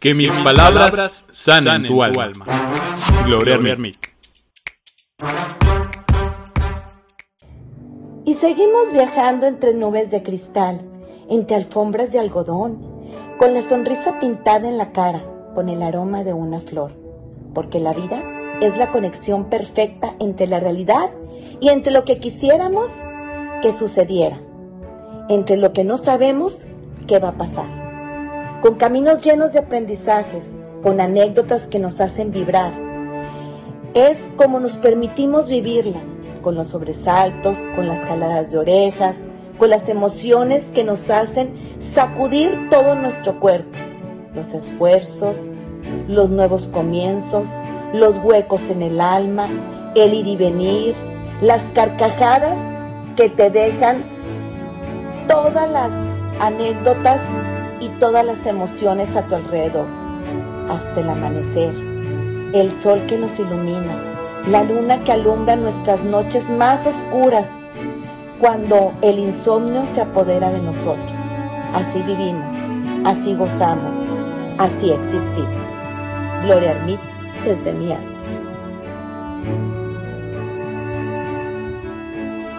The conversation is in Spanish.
Que mis palabras sanen tu alma. Gloria Hermit. Y seguimos viajando entre nubes de cristal, entre alfombras de algodón, con la sonrisa pintada en la cara, con el aroma de una flor, porque la vida es la conexión perfecta entre la realidad y entre lo que quisiéramos que sucediera, entre lo que no sabemos que va a pasar con caminos llenos de aprendizajes, con anécdotas que nos hacen vibrar. Es como nos permitimos vivirla, con los sobresaltos, con las jaladas de orejas, con las emociones que nos hacen sacudir todo nuestro cuerpo, los esfuerzos, los nuevos comienzos, los huecos en el alma, el ir y venir, las carcajadas que te dejan todas las anécdotas y todas las emociones a tu alrededor, hasta el amanecer, el sol que nos ilumina, la luna que alumbra nuestras noches más oscuras, cuando el insomnio se apodera de nosotros. Así vivimos, así gozamos, así existimos. Gloria a mí desde mi alma.